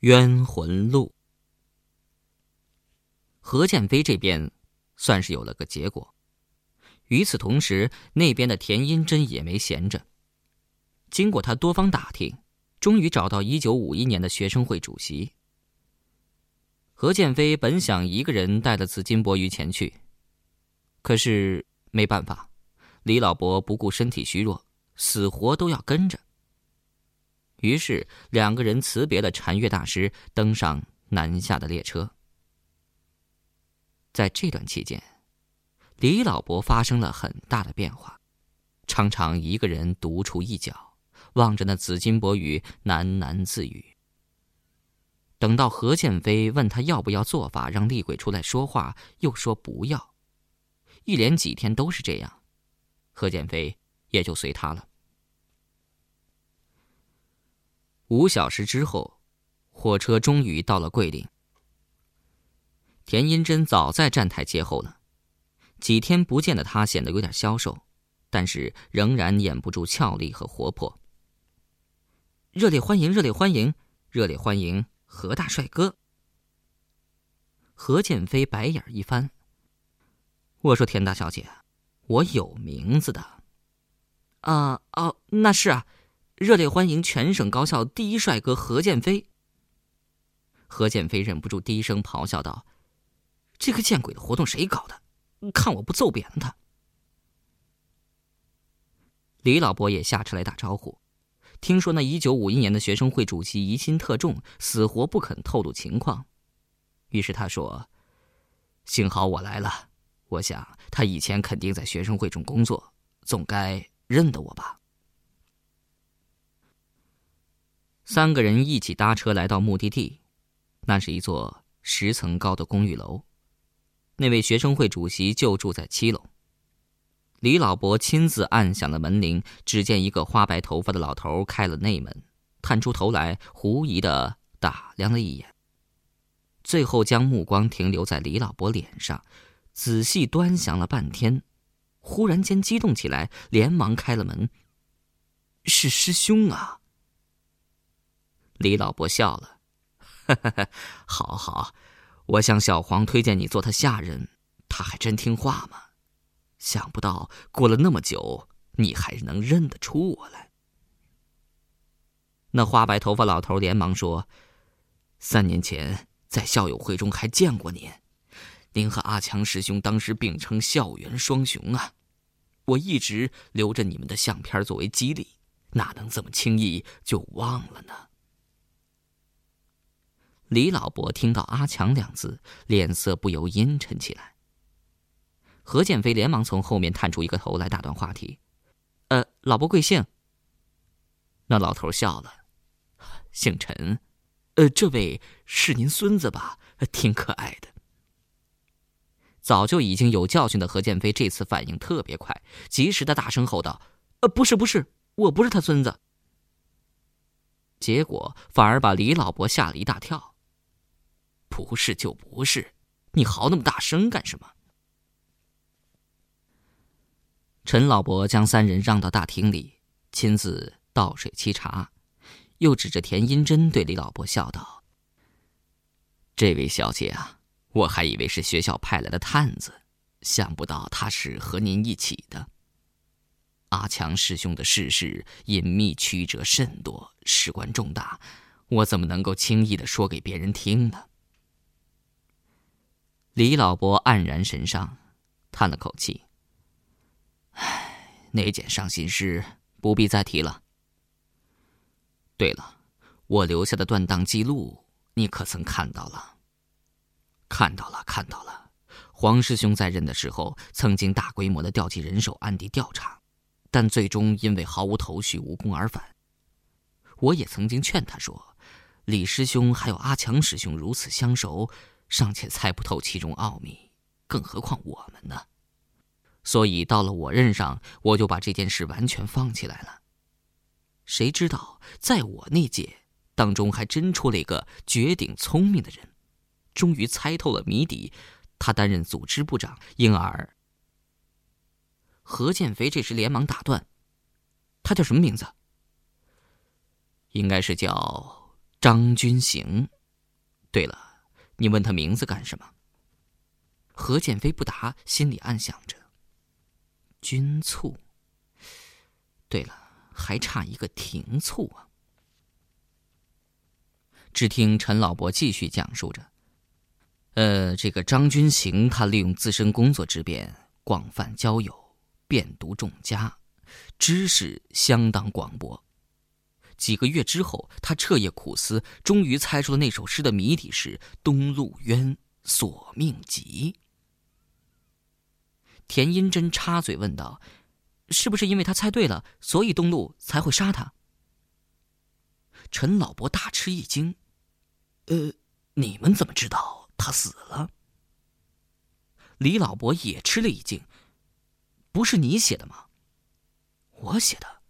冤魂录。何建飞这边算是有了个结果。与此同时，那边的田英珍也没闲着。经过他多方打听，终于找到一九五一年的学生会主席。何建飞本想一个人带着紫金博鱼前去，可是没办法，李老伯不顾身体虚弱，死活都要跟着。于是，两个人辞别了禅月大师，登上南下的列车。在这段期间，李老伯发生了很大的变化，常常一个人独处一角，望着那紫金钵盂喃喃自语。等到何建飞问他要不要做法让厉鬼出来说话，又说不要，一连几天都是这样，何建飞也就随他了。五小时之后，火车终于到了桂林。田英珍早在站台接候了，几天不见的他显得有点消瘦，但是仍然掩不住俏丽和活泼。热烈欢迎，热烈欢迎，热烈欢迎何大帅哥！何建飞白眼一翻：“我说田大小姐，我有名字的。”啊哦，那是啊。热烈欢迎全省高校第一帅哥何建飞。何建飞忍不住低声咆哮道：“这个见鬼的活动谁搞的？看我不揍扁他！”李老伯也下车来打招呼。听说那一九五一年的学生会主席疑心特重，死活不肯透露情况。于是他说：“幸好我来了，我想他以前肯定在学生会中工作，总该认得我吧。”三个人一起搭车来到目的地，那是一座十层高的公寓楼。那位学生会主席就住在七楼。李老伯亲自按响了门铃，只见一个花白头发的老头开了内门，探出头来，狐疑的打量了一眼，最后将目光停留在李老伯脸上，仔细端详了半天，忽然间激动起来，连忙开了门：“是师兄啊！”李老伯笑了，好好，我向小黄推荐你做他下人，他还真听话嘛。想不到过了那么久，你还能认得出我来。那花白头发老头连忙说：“三年前在校友会中还见过您，您和阿强师兄当时并称校园双雄啊！我一直留着你们的相片作为激励，哪能这么轻易就忘了呢？”李老伯听到“阿强”两字，脸色不由阴沉起来。何建飞连忙从后面探出一个头来，打断话题：“呃，老伯贵姓？”那老头笑了：“姓陈，呃，这位是您孙子吧？挺可爱的。”早就已经有教训的何建飞这次反应特别快，及时的大声吼道：“呃，不是，不是，我不是他孙子。”结果反而把李老伯吓了一大跳。不是就不是，你嚎那么大声干什么？陈老伯将三人让到大厅里，亲自倒水沏茶，又指着田英珍对李老伯笑道：“这位小姐啊，我还以为是学校派来的探子，想不到他是和您一起的。阿强师兄的事事隐秘曲折甚多，事关重大，我怎么能够轻易的说给别人听呢？”李老伯黯然神伤，叹了口气：“唉，那件伤心事不必再提了。对了，我留下的断档记录，你可曾看到了？看到了，看到了。黄师兄在任的时候，曾经大规模的调集人手，暗地调查，但最终因为毫无头绪，无功而返。我也曾经劝他说，李师兄还有阿强师兄如此相熟。”尚且猜不透其中奥秘，更何况我们呢？所以到了我任上，我就把这件事完全放起来了。谁知道在我那届当中，还真出了一个绝顶聪明的人，终于猜透了谜底。他担任组织部长，因而何建飞这时连忙打断：“他叫什么名字？”应该是叫张军行。对了，你问他名字干什么？何建飞不答，心里暗想着：君醋。对了，还差一个停醋啊。只听陈老伯继续讲述着：呃，这个张君行，他利用自身工作之便，广泛交友，遍读众家，知识相当广博。几个月之后，他彻夜苦思，终于猜出了那首诗的谜底是“东陆冤，索命急”。田英珍插嘴问道：“是不是因为他猜对了，所以东陆才会杀他？”陈老伯大吃一惊：“呃，你们怎么知道他死了？”李老伯也吃了一惊：“不是你写的吗？”“我写的，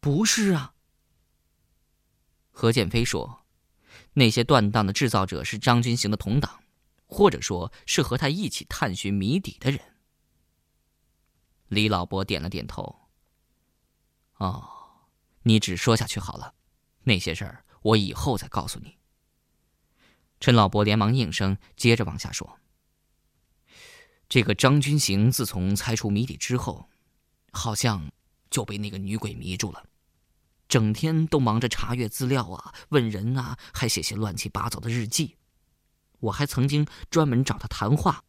不是啊。”何建飞说：“那些断档的制造者是张军行的同党，或者说是和他一起探寻谜底的人。”李老伯点了点头。“哦，你只说下去好了，那些事儿我以后再告诉你。”陈老伯连忙应声，接着往下说：“这个张军行自从猜出谜底之后，好像就被那个女鬼迷住了。”整天都忙着查阅资料啊，问人啊，还写些乱七八糟的日记。我还曾经专门找他谈话，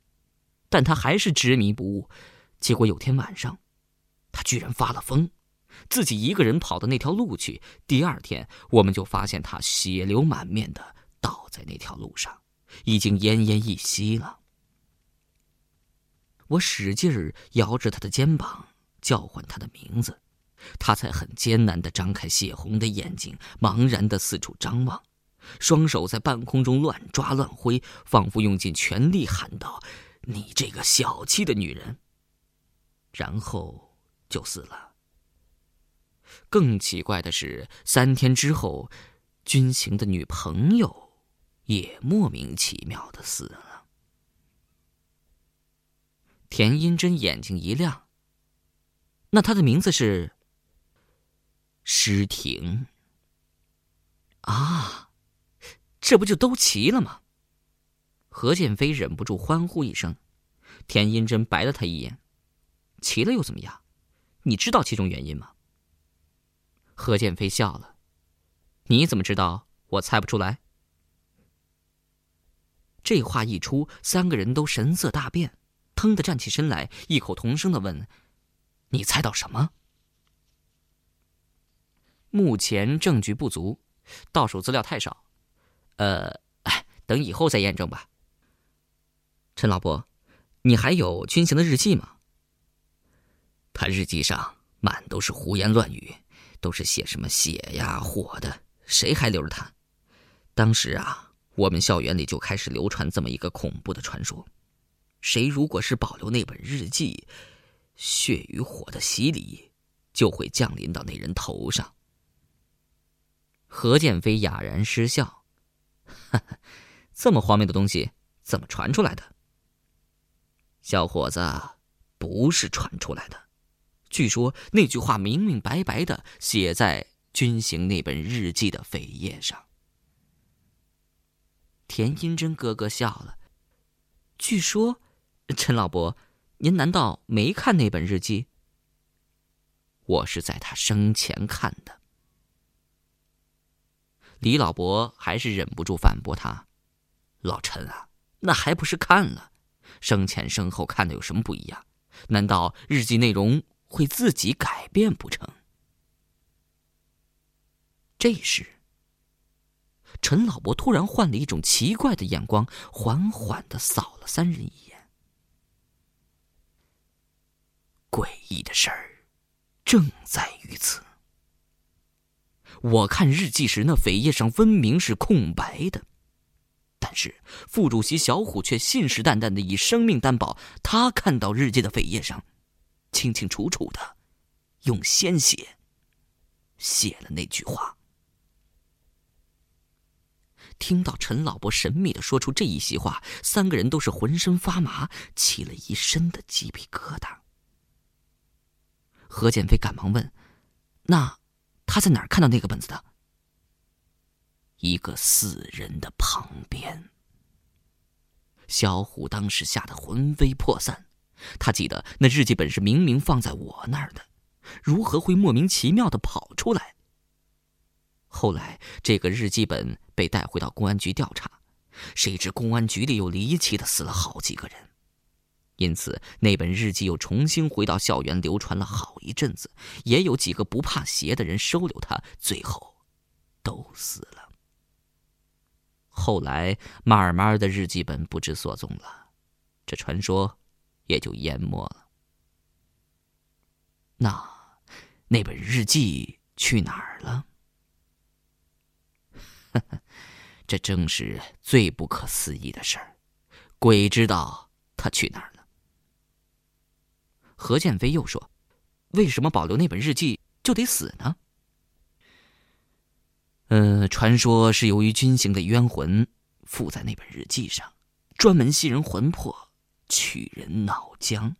但他还是执迷不悟。结果有天晚上，他居然发了疯，自己一个人跑到那条路去。第二天，我们就发现他血流满面的倒在那条路上，已经奄奄一息了。我使劲儿摇着他的肩膀，叫唤他的名字。他才很艰难地张开血红的眼睛，茫然地四处张望，双手在半空中乱抓乱挥，仿佛用尽全力喊道：“你这个小气的女人！”然后就死了。更奇怪的是，三天之后，军行的女朋友也莫名其妙的死了。田英珍眼睛一亮：“那她的名字是？”诗婷。啊，这不就都齐了吗？何建飞忍不住欢呼一声。田英珍白了他一眼：“齐了又怎么样？你知道其中原因吗？”何建飞笑了：“你怎么知道？我猜不出来。”这话一出，三个人都神色大变，腾的站起身来，异口同声的问：“你猜到什么？”目前证据不足，到手资料太少，呃，哎等以后再验证吧。陈老伯，你还有军行的日记吗？他日记上满都是胡言乱语，都是写什么血呀、火的，谁还留着他？当时啊，我们校园里就开始流传这么一个恐怖的传说：谁如果是保留那本日记，血与火的洗礼就会降临到那人头上。何建飞哑然失笑：“，这么荒谬的东西怎么传出来的？”小伙子，不是传出来的。据说那句话明明白白的写在军行那本日记的扉页上。田英珍咯咯笑了：“据说，陈老伯，您难道没看那本日记？我是在他生前看的。”李老伯还是忍不住反驳他：“老陈啊，那还不是看了，生前生后看的有什么不一样？难道日记内容会自己改变不成？”这时，陈老伯突然换了一种奇怪的眼光，缓缓的扫了三人一眼。诡异的事儿，正在于此。我看日记时，那扉页上分明是空白的，但是副主席小虎却信誓旦旦的以生命担保，他看到日记的扉页上，清清楚楚的，用鲜血写了那句话。听到陈老伯神秘的说出这一席话，三个人都是浑身发麻，起了一身的鸡皮疙瘩。何建飞赶忙问：“那？”他在哪儿看到那个本子的？一个死人的旁边。小虎当时吓得魂飞魄散，他记得那日记本是明明放在我那儿的，如何会莫名其妙的跑出来？后来这个日记本被带回到公安局调查，谁知公安局里又离奇的死了好几个人，因此那本日记又重新回到校园流传了好一阵子，也有几个不怕邪的人收留他，最后都死了。后来，慢慢的日记本不知所踪了，这传说也就淹没了。那，那本日记去哪儿了？这正是最不可思议的事儿，鬼知道他去哪儿了。何建飞又说：“为什么保留那本日记就得死呢？”呃，传说是由于军行的冤魂附在那本日记上，专门吸人魂魄，取人脑浆。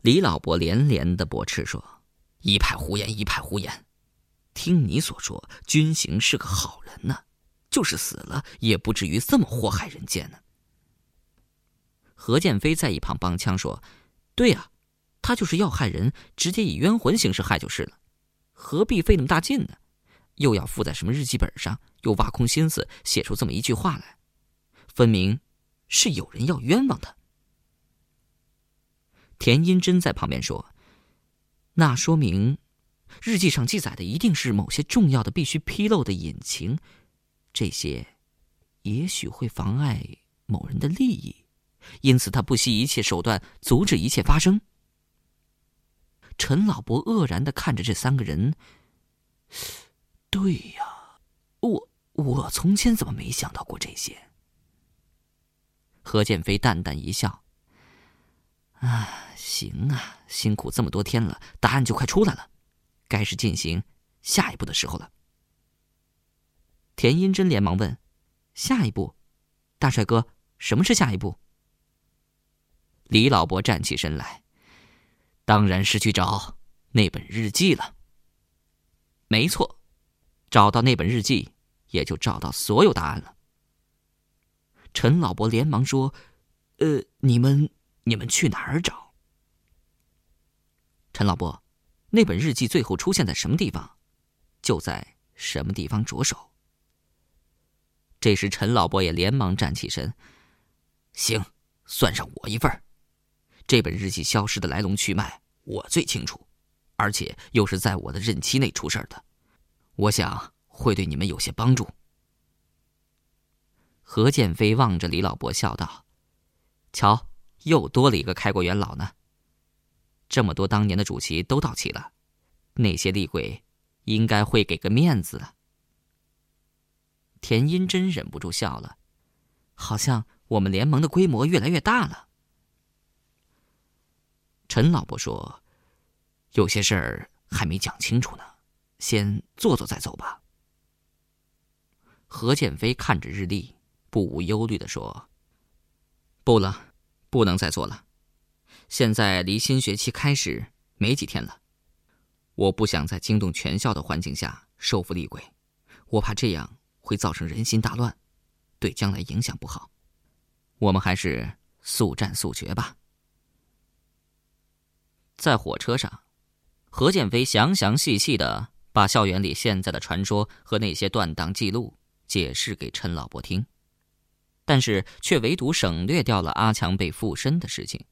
李老伯连连的驳斥说：“一派胡言，一派胡言！听你所说，军行是个好人呢，就是死了也不至于这么祸害人间呢。”何建飞在一旁帮腔说：“对呀，他就是要害人，直接以冤魂形式害就是了，何必费那么大劲呢？”又要附在什么日记本上，又挖空心思写出这么一句话来，分明是有人要冤枉他。田英珍在旁边说：“那说明，日记上记载的一定是某些重要的、必须披露的隐情，这些，也许会妨碍某人的利益，因此他不惜一切手段阻止一切发生。”陈老伯愕然的看着这三个人。对呀，我我从前怎么没想到过这些？何建飞淡淡一笑：“啊，行啊，辛苦这么多天了，答案就快出来了，该是进行下一步的时候了。”田英珍连忙问：“下一步，大帅哥，什么是下一步？”李老伯站起身来：“当然是去找那本日记了。”没错。找到那本日记，也就找到所有答案了。陈老伯连忙说：“呃，你们你们去哪儿找？”陈老伯，那本日记最后出现在什么地方，就在什么地方着手。这时，陈老伯也连忙站起身：“行，算上我一份这本日记消失的来龙去脉，我最清楚，而且又是在我的任期内出事的。”我想会对你们有些帮助。何建飞望着李老伯笑道：“瞧，又多了一个开国元老呢。这么多当年的主席都到齐了，那些厉鬼应该会给个面子。”田英真忍不住笑了，好像我们联盟的规模越来越大了。陈老伯说：“有些事儿还没讲清楚呢。”先坐坐再走吧。何建飞看着日历，不无忧虑的说：“不了，不能再做了。现在离新学期开始没几天了，我不想在惊动全校的环境下收服厉鬼，我怕这样会造成人心大乱，对将来影响不好。我们还是速战速决吧。”在火车上，何建飞详详细细的。把校园里现在的传说和那些断档记录解释给陈老伯听，但是却唯独省略掉了阿强被附身的事情，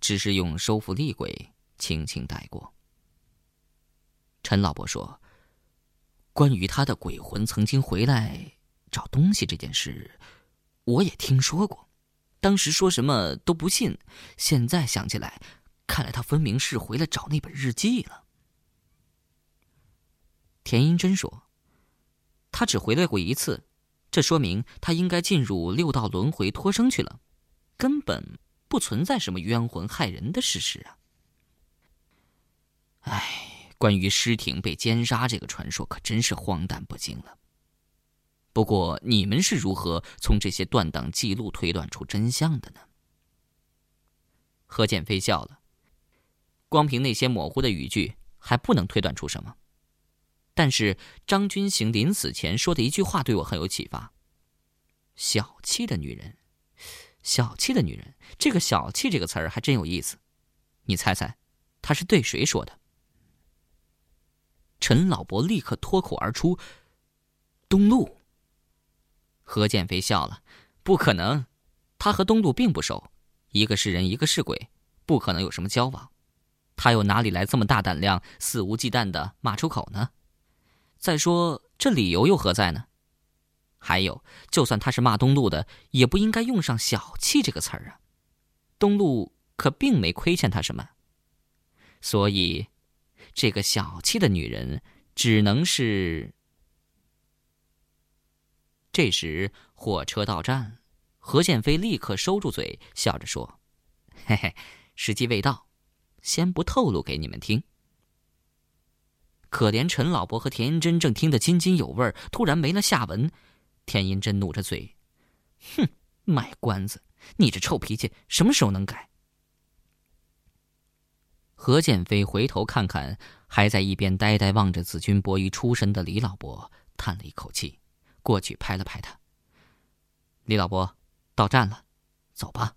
只是用收服厉鬼轻轻带过。陈老伯说：“关于他的鬼魂曾经回来找东西这件事，我也听说过，当时说什么都不信，现在想起来，看来他分明是回来找那本日记了。”田英珍说：“他只回来过一次，这说明他应该进入六道轮回脱生去了，根本不存在什么冤魂害人的事实啊。”哎，关于尸挺被奸杀这个传说可真是荒诞不经了。不过你们是如何从这些断档记录推断出真相的呢？何建飞笑了，光凭那些模糊的语句还不能推断出什么。但是张君行临死前说的一句话对我很有启发：小气的女人，小气的女人。这个“小气”这个词儿还真有意思。你猜猜，他是对谁说的？陈老伯立刻脱口而出：“东路。”何建飞笑了：“不可能，他和东路并不熟，一个是人，一个是鬼，不可能有什么交往。他又哪里来这么大胆量、肆无忌惮的骂出口呢？”再说，这理由又何在呢？还有，就算他是骂东路的，也不应该用上“小气”这个词儿啊。东路可并没亏欠他什么，所以，这个小气的女人只能是……这时，火车到站，何建飞立刻收住嘴，笑着说：“嘿嘿，时机未到，先不透露给你们听。”可怜陈老伯和田英珍正听得津津有味突然没了下文。田英珍努着嘴：“哼，卖关子！你这臭脾气什么时候能改？”何建飞回头看看还在一边呆呆望着子君博鱼出神的李老伯，叹了一口气，过去拍了拍他：“李老伯，到站了，走吧。”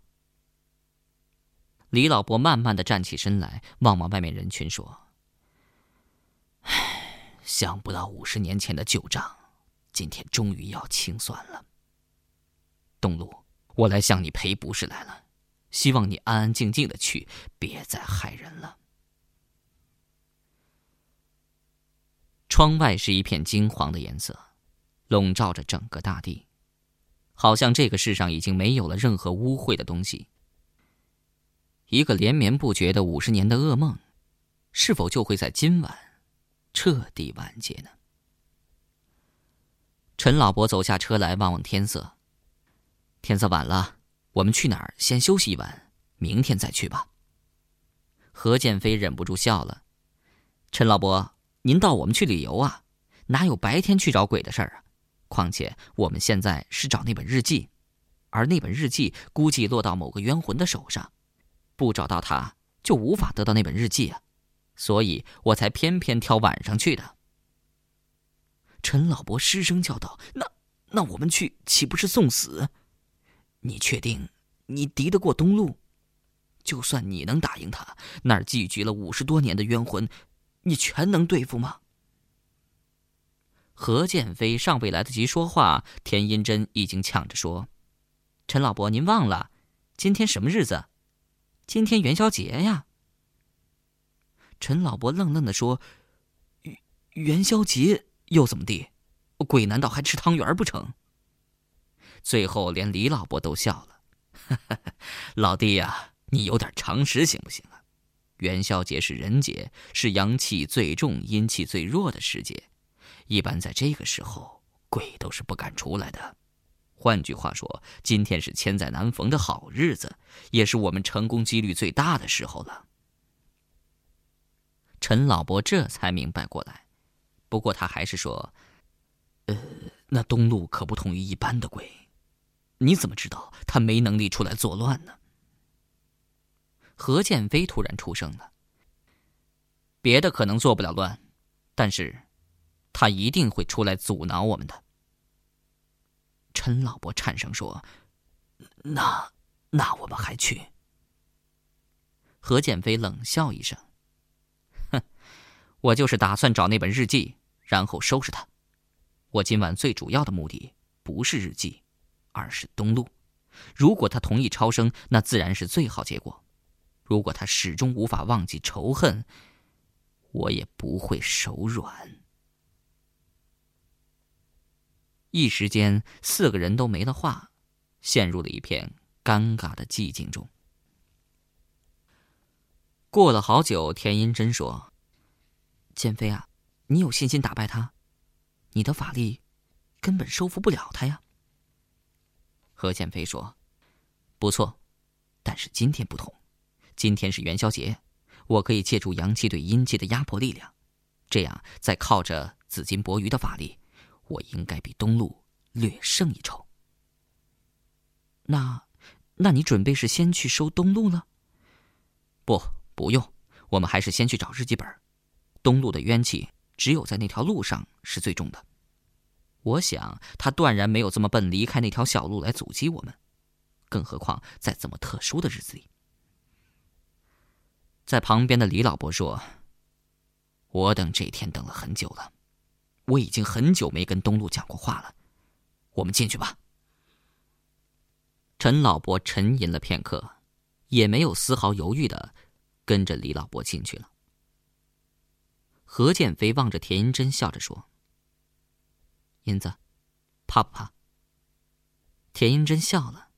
李老伯慢慢的站起身来，望望外面人群，说。唉，想不到五十年前的旧账，今天终于要清算了。东路，我来向你赔不是来了，希望你安安静静的去，别再害人了。窗外是一片金黄的颜色，笼罩着整个大地，好像这个世上已经没有了任何污秽的东西。一个连绵不绝的五十年的噩梦，是否就会在今晚？彻底完结呢。陈老伯走下车来，望望天色。天色晚了，我们去哪儿？先休息一晚，明天再去吧。何建飞忍不住笑了：“陈老伯，您到我们去旅游啊？哪有白天去找鬼的事儿啊？况且我们现在是找那本日记，而那本日记估计落到某个冤魂的手上，不找到他，就无法得到那本日记啊。”所以我才偏偏挑晚上去的。陈老伯失声叫道：“那那我们去岂不是送死？你确定你敌得过东路？就算你能打赢他，那儿聚集了五十多年的冤魂，你全能对付吗？”何建飞尚未来得及说话，田英珍已经抢着说：“陈老伯，您忘了今天什么日子？今天元宵节呀！”陈老伯愣愣的说：“元元宵节又怎么地？鬼难道还吃汤圆不成？”最后连李老伯都笑了：“老弟呀，你有点常识行不行啊？元宵节是人节，是阳气最重、阴气最弱的时节，一般在这个时候，鬼都是不敢出来的。换句话说，今天是千载难逢的好日子，也是我们成功几率最大的时候了。”陈老伯这才明白过来，不过他还是说：“呃，那东路可不同于一般的鬼，你怎么知道他没能力出来作乱呢？”何建飞突然出声了：“别的可能做不了乱，但是，他一定会出来阻挠我们的。”陈老伯颤声说：“那，那我们还去？”何建飞冷笑一声。哼我就是打算找那本日记，然后收拾他。我今晚最主要的目的不是日记，而是东路。如果他同意超生，那自然是最好结果；如果他始终无法忘记仇恨，我也不会手软。一时间，四个人都没了话，陷入了一片尴尬的寂静中。过了好久，田英珍说。剑飞啊，你有信心打败他？你的法力根本收服不了他呀。何剑飞说：“不错，但是今天不同，今天是元宵节，我可以借助阳气对阴气的压迫力量，这样再靠着紫金博鱼的法力，我应该比东路略胜一筹。那，那你准备是先去收东路了？不，不用，我们还是先去找日记本。”东路的冤气只有在那条路上是最重的。我想他断然没有这么笨，离开那条小路来阻击我们，更何况在这么特殊的日子里。在旁边的李老伯说：“我等这天等了很久了，我已经很久没跟东路讲过话了，我们进去吧。”陈老伯沉吟了片刻，也没有丝毫犹豫的跟着李老伯进去了。何建飞望着田英珍，笑着说。银子，怕不怕？田英珍笑了。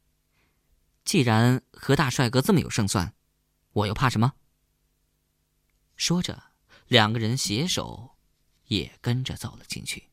既然何大帅哥这么有胜算，我又怕什么？说着，两个人携手，也跟着走了进去。